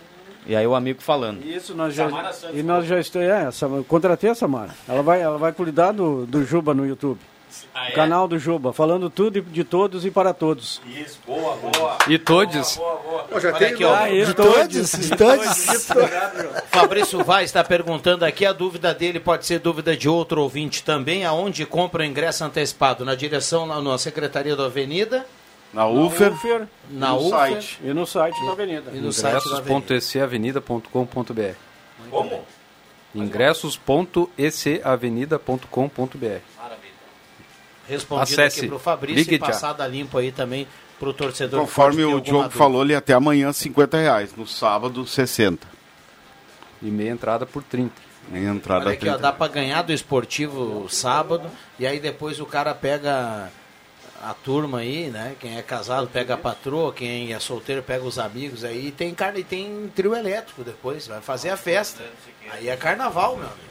E aí o amigo falando. Isso, nós já, e nós já estamos. É, essa, eu contratei a Samara. Ela vai, ela vai cuidar do, do Juba no YouTube. Ah, é? Canal do Juba, falando tudo e- de todos e para todos. Isso, boa, boa. E todos. Ó, já Olha tem aqui, ó. Ah, e De todos. todos, de todos. Fabrício Vaz está perguntando aqui, a dúvida dele pode ser dúvida de outro ouvinte também, aonde compra o ingresso antecipado? Na direção, na, na Secretaria da Avenida, Na UFER, Ufer, na no UFER site. e no site da Avenida. e no site da Avenida. Ingressos.ecavenida.com.br Como? Ingressos.ecavenida.com.br Respondido Acesse. aqui pro Fabrício Ligue e já. passada limpo aí também pro torcedor. Conforme o Diogo dúvida. falou ali, até amanhã 50 reais. No sábado, 60. E meia entrada por 30. Nem entrada Olha aqui, ó, 30. dá para ganhar do esportivo sábado e aí depois o cara pega a turma aí, né? Quem é casado pega a patroa, quem é solteiro pega os amigos aí. E tem carne, tem trio elétrico depois, vai fazer a festa. Aí é carnaval, meu amigo.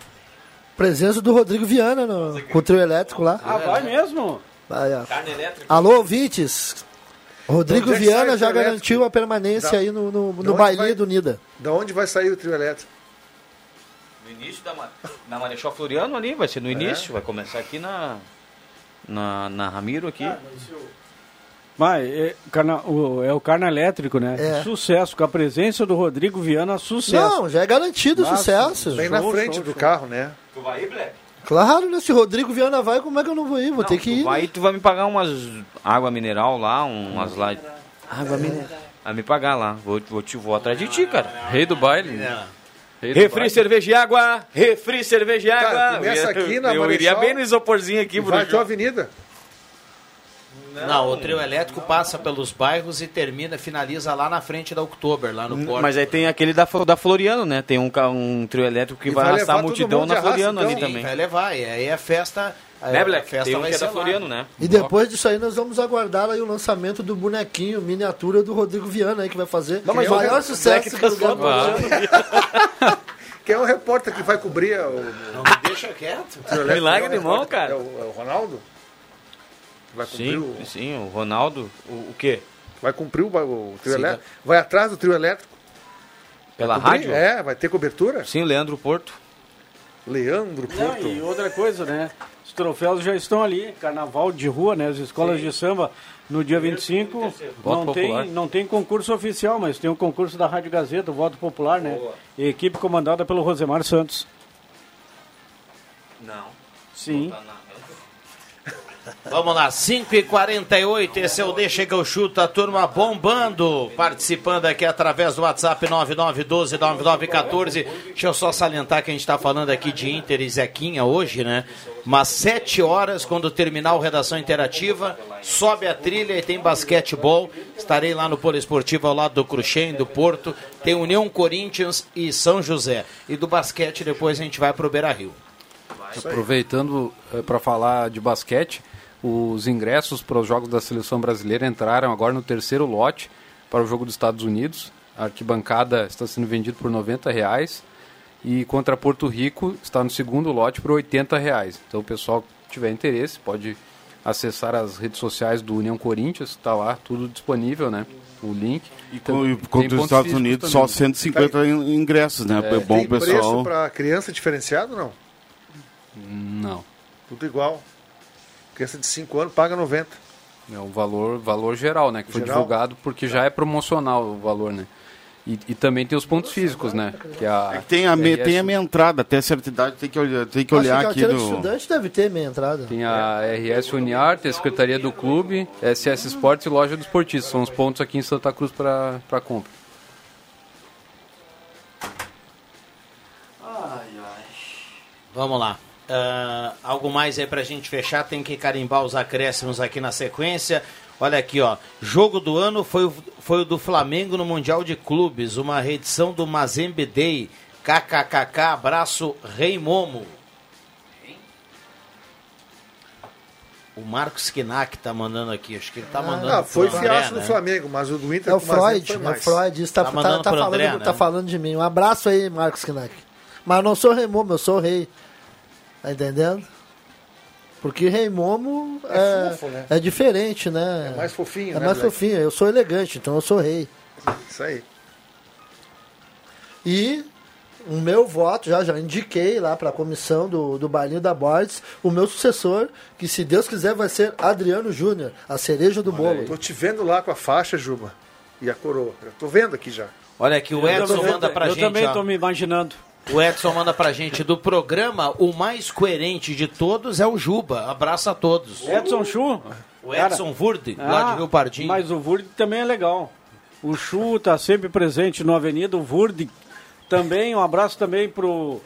Presença do Rodrigo Viana no, com o trio elétrico lá. Ah, vai mesmo? Vai, ó. Carne elétrica. Alô, ouvintes. Rodrigo é Viana já garantiu elétrico? a permanência Da- aí no, no, no vai- do Nida. Da onde vai sair o trio elétrico? No início da Ma- na Marechal Floriano ali, vai ser no início, vai começar aqui na, na, na Ramiro aqui. Mas é, carna- o, é o carna elétrico, né? É. Sucesso. Com a presença do Rodrigo Viana, sucesso. Não, já é garantido o Nossa, sucesso. Bem na frente do carro, né? Tu vai ir, Black? Claro, né? Se o Rodrigo Viana vai, como é que eu não vou ir? Vou ter que ir. Tu vai e tu vai me pagar umas água mineral lá, umas lá. Água mineral. Vai me pagar lá. Vou, vou, te, vou atrás de ti, cara. Rei do baile. Rei do Refri, baile. cerveja e água. Refri, cerveja e água. Cara, começa Eu- aqui na Eu iria Marechal bem no isoporzinho aqui, Bruno. vai até a avenida. Não, o trio elétrico passa pelos bairros e termina, finaliza lá na frente da Oktober, lá no Porto. Mas aí tem aquele da, da Floriano, né? Tem um, um trio elétrico que vai, vai arrastar a multidão na de arrasto, Floriano ali então. também. Vai levar, e aí a festa. Né, a Black? festa Tem um vai que é da lá. Floriano, né? E depois disso aí nós vamos aguardar aí o lançamento do bonequinho, miniatura do Rodrigo Viana aí, que vai fazer Não, mas o maior sucesso tá do lugar só do Quem é o repórter que vai cobrir o. Não me deixa quieto. Milagre de mão, É cara. o, é o Ronaldo? Vai Sim, o. sim, o Ronaldo. O, o quê? Vai cumprir o, o trio Sim, elétrico? Vai atrás do trio elétrico? Pela rádio? É, vai ter cobertura? Sim, o Leandro Porto. Leandro Não, Porto. e outra coisa, né? Os troféus já estão ali. Carnaval de rua, né? As escolas de samba no dia 25. Voto Não popular. tem, não tem concurso oficial, mas tem o concurso da Rádio Gazeta, o Voto Popular, né? E equipe comandada pelo Rosemar Santos. Não. Sim. Vamos lá, 5 e 48 esse é o Deixa que eu chuto, a turma bombando, participando aqui através do WhatsApp 9912-9914. Deixa eu só salientar que a gente está falando aqui de Inter e Zequinha hoje, né? Mas 7 horas, quando terminar o Redação Interativa, sobe a trilha e tem basquetebol. Estarei lá no Poliesportivo ao lado do Cruxem, do Porto. Tem União Corinthians e São José. E do basquete depois a gente vai para o Beira Rio. Aproveitando para falar de basquete, os ingressos para os jogos da seleção brasileira entraram agora no terceiro lote para o jogo dos Estados Unidos. A arquibancada está sendo vendida por 90 reais e contra Porto Rico está no segundo lote por 80 reais. Então o pessoal que tiver interesse pode acessar as redes sociais do União Corinthians, está lá tudo disponível, né? O link. E Então, com, tem contra os Estados Unidos, também. só 150 in- ingressos, né? É, bom Tem preço pessoal. para criança diferenciado não? Não. Tudo igual. Criança de 5 anos paga 90. É o valor, valor geral, né? Que foi Geral? divulgado porque já é promocional o valor, né? E, e também tem os pontos físicos, né? Que a, Tem a, me- RS tem a meia entrada, até certa idade tem que olhar, tem que Acho olhar que a aqui no. estudante deve ter meia entrada. Tem a RS Uniarte, a Secretaria do Clube, SS Esportes e Loja dos Esportistas. São os pontos aqui em Santa Cruz para compra. Vamos lá. Ah, algo mais aí pra gente fechar? Tem que carimbar os acréscimos aqui na sequência. Olha aqui, ó. Jogo do ano foi, o- foi o do Flamengo no Mundial de Clubes. Uma reedição do Mazembe Day. KKKK, abraço, Rei Momo. O Marcos Kinak tá mandando aqui. Acho que ele tá mandando. Ah, foi André, fiasco do né? Flamengo, mas o do Inter É o Freud, é o. Freud. Isso tá, Tá tá, tá falando, André, tá né? falando de mim. Um abraço aí, Marcos Knack. Mas eu não sou rei Momo, eu sou o rei. Tá entendendo? Porque rei Momo É é, fofo, né? é diferente, né? É mais fofinho, É né, mais Black? fofinho. Eu sou elegante, então eu sou rei. Isso aí. E o meu voto, já, já indiquei lá para a comissão do, do Bailinho da Bordes, o meu sucessor, que se Deus quiser vai ser Adriano Júnior, a cereja do bolo. Tô te vendo lá com a faixa, Juba. E a coroa. Eu tô vendo aqui já. Olha aqui, o Eu Edson também- manda pra eu gente. também ó. estou me imaginando. O Edson manda pra gente do programa, o mais coerente de todos é o Juba. Abraço a todos. Edson Chu? O Edson Vurde, lá de Rio Pardinho. Mas o Vurde também é legal. O Chu está sempre presente no Avenida, o Vurde também. Um abraço também pro,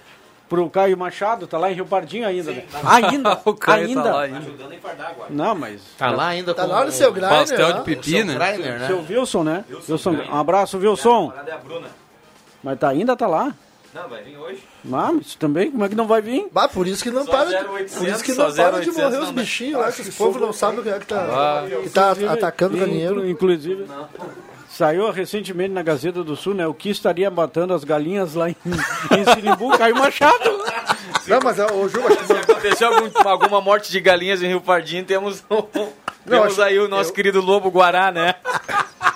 pro Caio Machado, tá lá em Rio Pardinho ainda. né? Ainda? O Caio ainda? tá lá ainda. Não, mas. Tá lá ainda Tá com lá no seu Griner, Pastel ó. de seu né? Greiner, né? Seu Wilson, né? Wilson, um abraço, Wilson. Parada é a Bruna. Mas tá, ainda tá lá. Não, vai vir hoje. Ah, mas também, como é que não vai vir? Bah, por isso que não Só para, de, 0800, por isso que não para de 0800 morrer os não, né? bichinhos lá, que esse povo não sabe o que é que tá, que tá atacando o galinheiro. Inclusive, saiu recentemente na Gazeta do Sul, né? O que estaria matando as galinhas lá em, em Sinimbu, Caio Machado. Não, mas ô, Juba, acho que Se aconteceu algum- alguma morte de galinhas em Rio Pardinho, temos, temos acho- aí o nosso eu- querido Lobo Guará, né?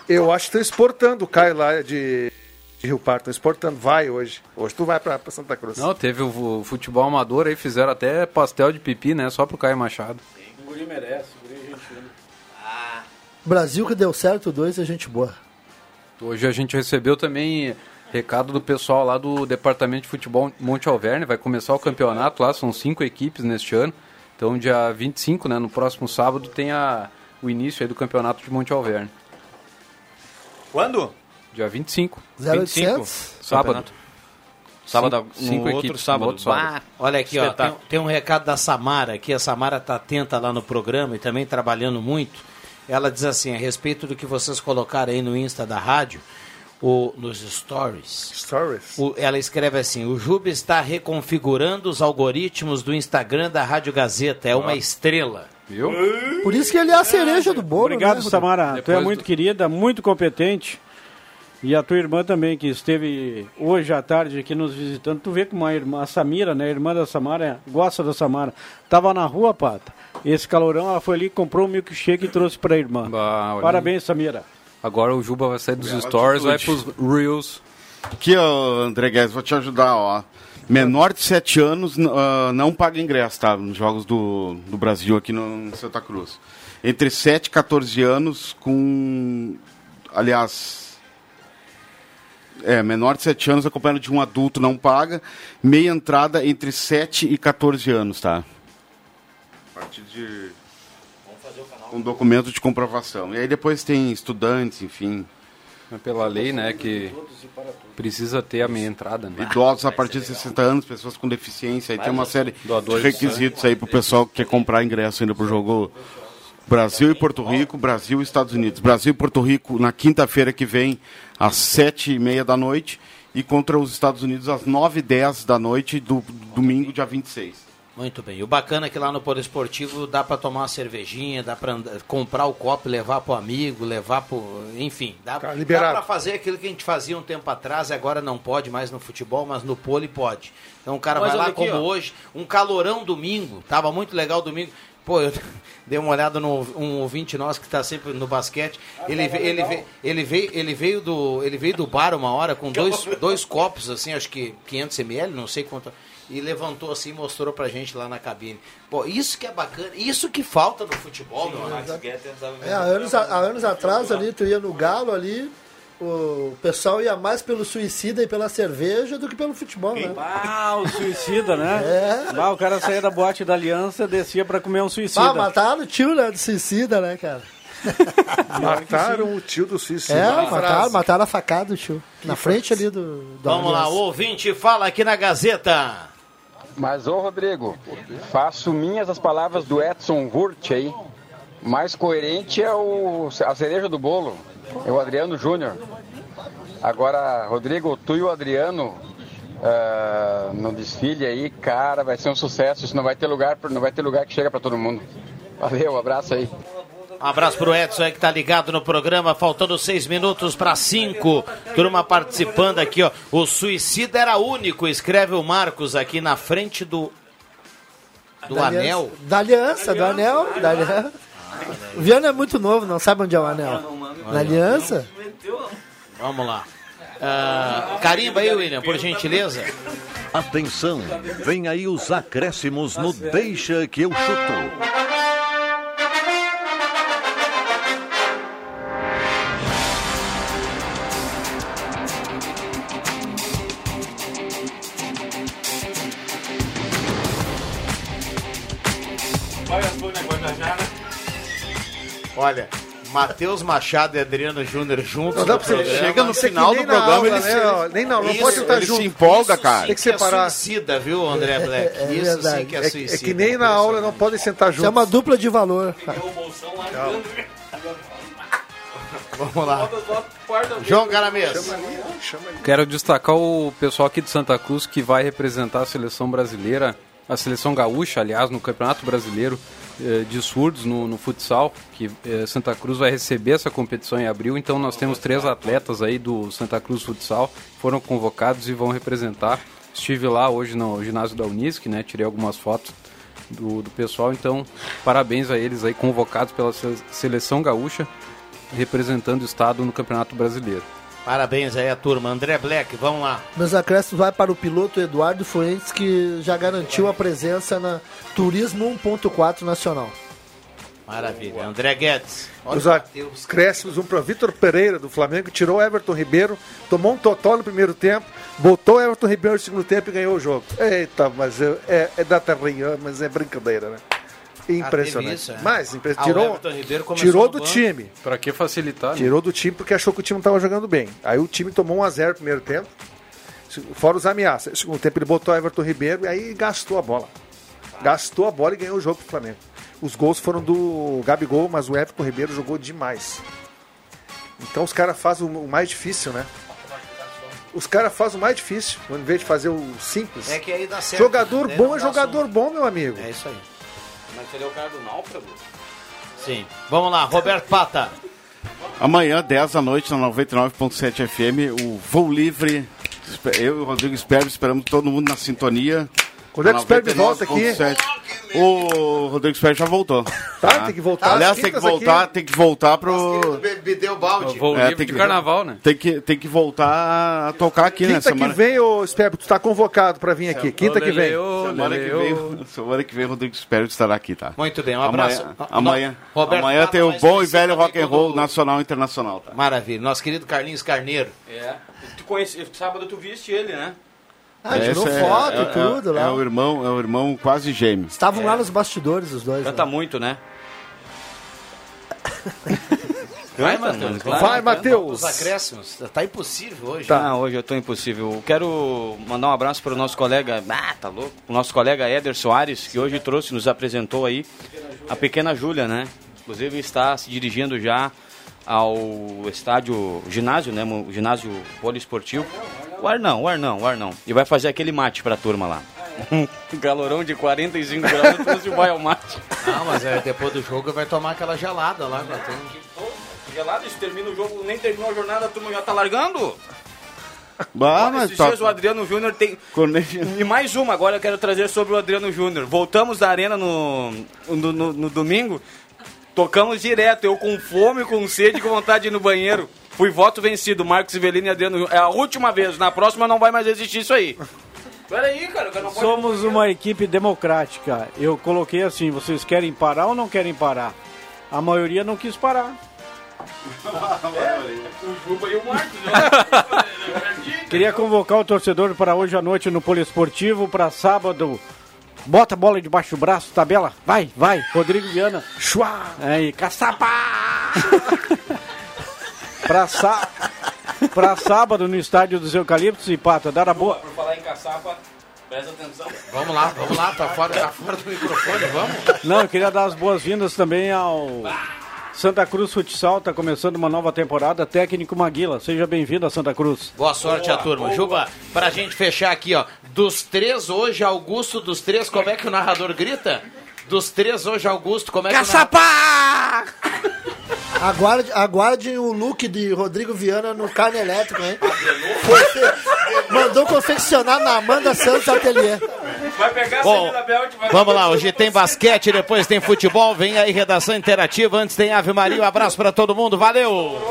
Eu acho que estão exportando o Caio lá de, Rio Pardo estão exportando. Vai hoje. Hoje tu vai pra, pra Santa Cruz. Não, teve o fu- futebol amador aí, fizeram até pastel de pipi, né? Só pro Caio Machado. O guri merece, o guri é gente fina. Brasil que deu certo, dois é gente boa. Hoje a gente recebeu também recado do pessoal lá do Departamento de Futebol Monte Alverne. Vai começar o campeonato lá, são cinco equipes neste ano. Então, dia 25, né, no próximo sábado, tem a, o início aí do campeonato de Monte Alverne. Quando? Dia 25. 0800? Sábado. Campeonato. Sábado, Cinco- cinco outro equipes, sábado. outro sábado. Bah, Olha aqui, ó, tem, tem um recado da Samara aqui. A Samara está atenta lá no programa e também trabalhando muito. Ela diz assim, a respeito do que vocês colocaram aí no Insta da rádio, o, nos stories. Stories? O- ela escreve assim, o Juba está reconfigurando os algoritmos do Instagram da Rádio Gazeta. É uma estrela. Viu? Por isso que ele é a cereja do bolo, Obrigado, né? Samara. tu é Depois muito do- querida, muito competente. E a tua irmã também, que esteve hoje à tarde aqui nos visitando. Tu vê como a irmã, a Samira, né? A irmã da Samara, gosta da Samara. Tava na rua, Pata. Esse calorão, ela foi ali, comprou um milkshake e trouxe pra irmã. Bah, Parabéns, Samira. Agora o Juba vai sair dos Bela stories, vai pros Reels. Aqui, ó, André Guedes, vou te ajudar, ó. Menor de 7 anos ah, não paga ingresso, tá? Nos Jogos do, do Brasil aqui no, em Santa Cruz. Entre 7 e 14 anos, com. Aliás. É, menor de 7 anos acompanhado de um adulto não paga. Meia entrada entre 7 e 14 anos, tá? A partir de. Um documento de comprovação. E aí depois tem estudantes, enfim. É pela lei, né, que precisa ter a meia entrada, né? Idosos a partir de 60 anos, pessoas com deficiência, aí tem uma série de Doadores, requisitos aí pro pessoal que quer comprar ingresso ainda pro jogo Brasil e Porto Rico, Brasil e Estados Unidos. Brasil e Porto Rico na quinta-feira que vem, às sete e meia da noite, e contra os Estados Unidos às nove e dez da noite do domingo, dia 26. Muito bem. E o bacana é que lá no Polo Esportivo dá para tomar uma cervejinha, dá para comprar o copo, e levar pro amigo, levar pro. Enfim, dá, dá para fazer aquilo que a gente fazia um tempo atrás, e agora não pode mais no futebol, mas no pole pode. Então o cara Mas vai lá aqui, como ó. hoje, um calorão domingo, tava muito legal domingo. Pô, eu dei uma olhada no um ouvinte nosso que está sempre no basquete. Ele, ve- ele, ve- ele, veio, ele, veio do, ele veio do bar uma hora com dois, dois copos, assim, acho que 500 ml, não sei quanto. E levantou assim e mostrou pra gente lá na cabine. Pô, isso que é bacana, isso que falta no futebol, meu amigo. É, há anos, a- há anos atrás ali, tu ia no Galo ali, o pessoal ia mais pelo suicida e pela cerveja do que pelo futebol, né? Ah, o suicida, né? É. Ah, o cara saía da boate da aliança, descia pra comer um suicida. Ah, mataram o tio né, do suicida, né, cara? Mataram o tio do suicida. É, mataram, mataram a facada do tio. Na frente ali do. do Vamos lá, o Aliança. ouvinte fala aqui na Gazeta. Mas, ô Rodrigo, faço minhas as palavras do Edson Hurt aí. Mais coerente é o, a cereja do bolo, é o Adriano Júnior. Agora, Rodrigo, tu e o Adriano ah, no desfile aí, cara, vai ser um sucesso. Isso não vai ter lugar, não vai ter lugar que chega pra todo mundo. Valeu, um abraço aí. Um abraço pro Edson aí que tá ligado no programa, faltando seis minutos para cinco. Turma participando aqui, ó. O suicida era único, escreve o Marcos aqui na frente do. Do Da anel. aliança- Da aliança, do anel. Da aliança. O Viana é muito novo, não sabe onde é o anel. Na aliança? Vamos lá. Ah, carimba aí, William, por gentileza. Atenção, vem aí os acréscimos no Deixa que eu chuto. Olha, Matheus Machado e Adriano Júnior juntos. Não dá pra você- programa. Chega no final do na programa, aula, ele né, se- ó, nem não, não Isso, pode ele junto. se empolga, Isso cara. Tem que é separar. suicida, viu, André Black? É Isso verdade. sim que é, É, suicida. é que nem na aula não podem sentar Isso é juntos. uma dupla de valor. Vamos lá. João Caramês. Quero destacar o pessoal aqui de Santa Cruz que vai representar a seleção brasileira, a seleção gaúcha, aliás, no Campeonato Brasileiro de Surdos no, no futsal, que eh, Santa Cruz vai receber essa competição em abril. Então nós temos três atletas aí do Santa Cruz Futsal foram convocados e vão representar. Estive lá hoje no ginásio da Unisc, né? Tirei algumas fotos do, do pessoal. Então, parabéns a eles aí convocados pela se- seleção gaúcha representando o estado no Campeonato Brasileiro. Parabéns aí a turma. André Black, vamos lá. Meus acréscimos vai para o piloto Eduardo Fuentes, que já garantiu a presença na Turismo 1.4 Nacional. Maravilha. André Guedes. Os acréscimos, um para Vitor Pereira, do Flamengo, tirou o Everton Ribeiro, tomou um totó no primeiro tempo, botou Everton Ribeiro no segundo tempo e ganhou o jogo. Eita, mas é, é, é da terrinha, mas é brincadeira, né? Impressionante. Ah, isso, é? Mas impre- Ah, tirou, Everton Ribeiro começou tirou do banco. time. Pra que facilitar? né? Tirou do time porque achou que o time não estava jogando bem. Aí o time tomou 1x0 no primeiro tempo, fora os ameaças. No segundo tempo ele botou o Everton Ribeiro e aí gastou a bola. Gastou a bola e ganhou o jogo pro Flamengo. Os gols foram do Gabigol, mas o Everton Ribeiro jogou demais. Então os caras fazem o mais difícil, né? Os caras fazem o mais difícil, em vez de fazer o simples. É que aí dá certo. Jogador né? bom é jogador bom, meu amigo. É isso aí. Mas seria o cara do náufrago? Sim. Vamos lá, Roberto Pata. Amanhã, 10 da noite, na 99.7 FM, o Voo Livre. Eu e o Rodrigo Esperbe esperamos todo mundo na sintonia. Quando é que o Na Esperbe volta aqui? 99.7. O Rodrigo Esperbe já voltou. Tá, tem que voltar Aliás, às tem que voltar, aqui. tem que voltar pro. Me deu balde. Voo livre de carnaval, né? Tem que, tem que voltar a tocar aqui, né? Quinta que vem, ô Esperbe, tu tá convocado pra vir aqui. Quinta que vem. Semana que vem, semana que vem o Rodrigo Esperbe estará aqui, tá? Muito bem, um abraço. Amanhã, amanhã, Roberto amanhã tem o mais bom e conhecido velho rock and amigo roll do- nacional e internacional, tá? Maravilha. Nosso querido Carlinhos Carneiro. É. Tu conhece, sábado tu viste ele, né? Ah, tirou é- foto é, e tudo é, lá. É o irmão, é o irmão quase gêmeo. Estavam lá nos bastidores os dois. Canta né? muito, né? Vai, Matheus, claro. Vai, Matheus. Os acréscimos. Tá impossível hoje. Tá. Não, hoje eu tô impossível. Quero mandar um abraço para o nosso colega, ah, tá louco? O nosso colega Éder Soares, que hoje trouxe, nos apresentou aí a pequena Júlia, né? Inclusive está se dirigindo já ao estádio ginásio, né? O ginásio poliesportivo. O Arnão, o Arnão, o Arnão. E vai fazer aquele mate pra turma lá. Um calorão de 45 graus, trouxe o vai ao mate. Não, mas é, depois do jogo vai tomar aquela gelada lá. Já tem... Gelado, isso termina o jogo, nem terminou a jornada, a turma já tá largando. Bah, Olha, mas esses tá- dias o Adriano Júnior tem. E mais uma, agora eu quero trazer sobre o Adriano Júnior. Voltamos da arena no, no, no- no domingo, tocamos direto, eu com fome, com sede, com vontade de ir no banheiro. Fui voto vencido, Marcos Ivelino e Adriano. É a última vez, na próxima não vai mais existir isso aí. Peraí, cara, eu não pode... Somos uma equipe democrática. Eu coloquei assim: vocês querem parar ou não querem parar? A maioria não quis parar. O Juba e o Marcos. né? Queria convocar o torcedor para hoje à noite no Poliesportivo, para sábado. Bota a bola debaixo do braço, tabela. Vai, vai. Rodrigo Viana. Chua! Aí, caçapa! pra, sá... pra sábado no estádio dos Eucaliptos e Pata. Dar a boa. Por falar em caçapa, presta atenção. Vamos lá, vamos lá. Tá fora, tá fora do microfone, vamos. Não, eu queria dar as boas-vindas também ao Santa Cruz Futsal. Tá começando uma nova temporada. Técnico Maguila. Seja bem-vindo a Santa Cruz. Boa sorte a turma. Juba, pra gente fechar aqui, ó. Dos três hoje, Augusto, dos três, como é que o narrador grita? Dos três hoje, Augusto, como é que Caçapa! o narrador... Aguarde, aguardem o look de Rodrigo Viana no carne elétrico, hein? Confe- Mandou confeccionar na Amanda Santos Ateliê. Vai pegar Bom, a Celina Belt, vai Vamos lá, hoje tem basquete, depois tem futebol, vem aí redação interativa, antes tem Ave Maria, um abraço pra todo mundo, valeu!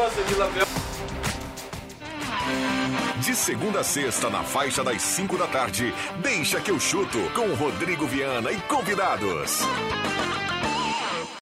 De segunda a sexta, na faixa das 5 da tarde, deixa que eu chuto com Rodrigo Viana e convidados.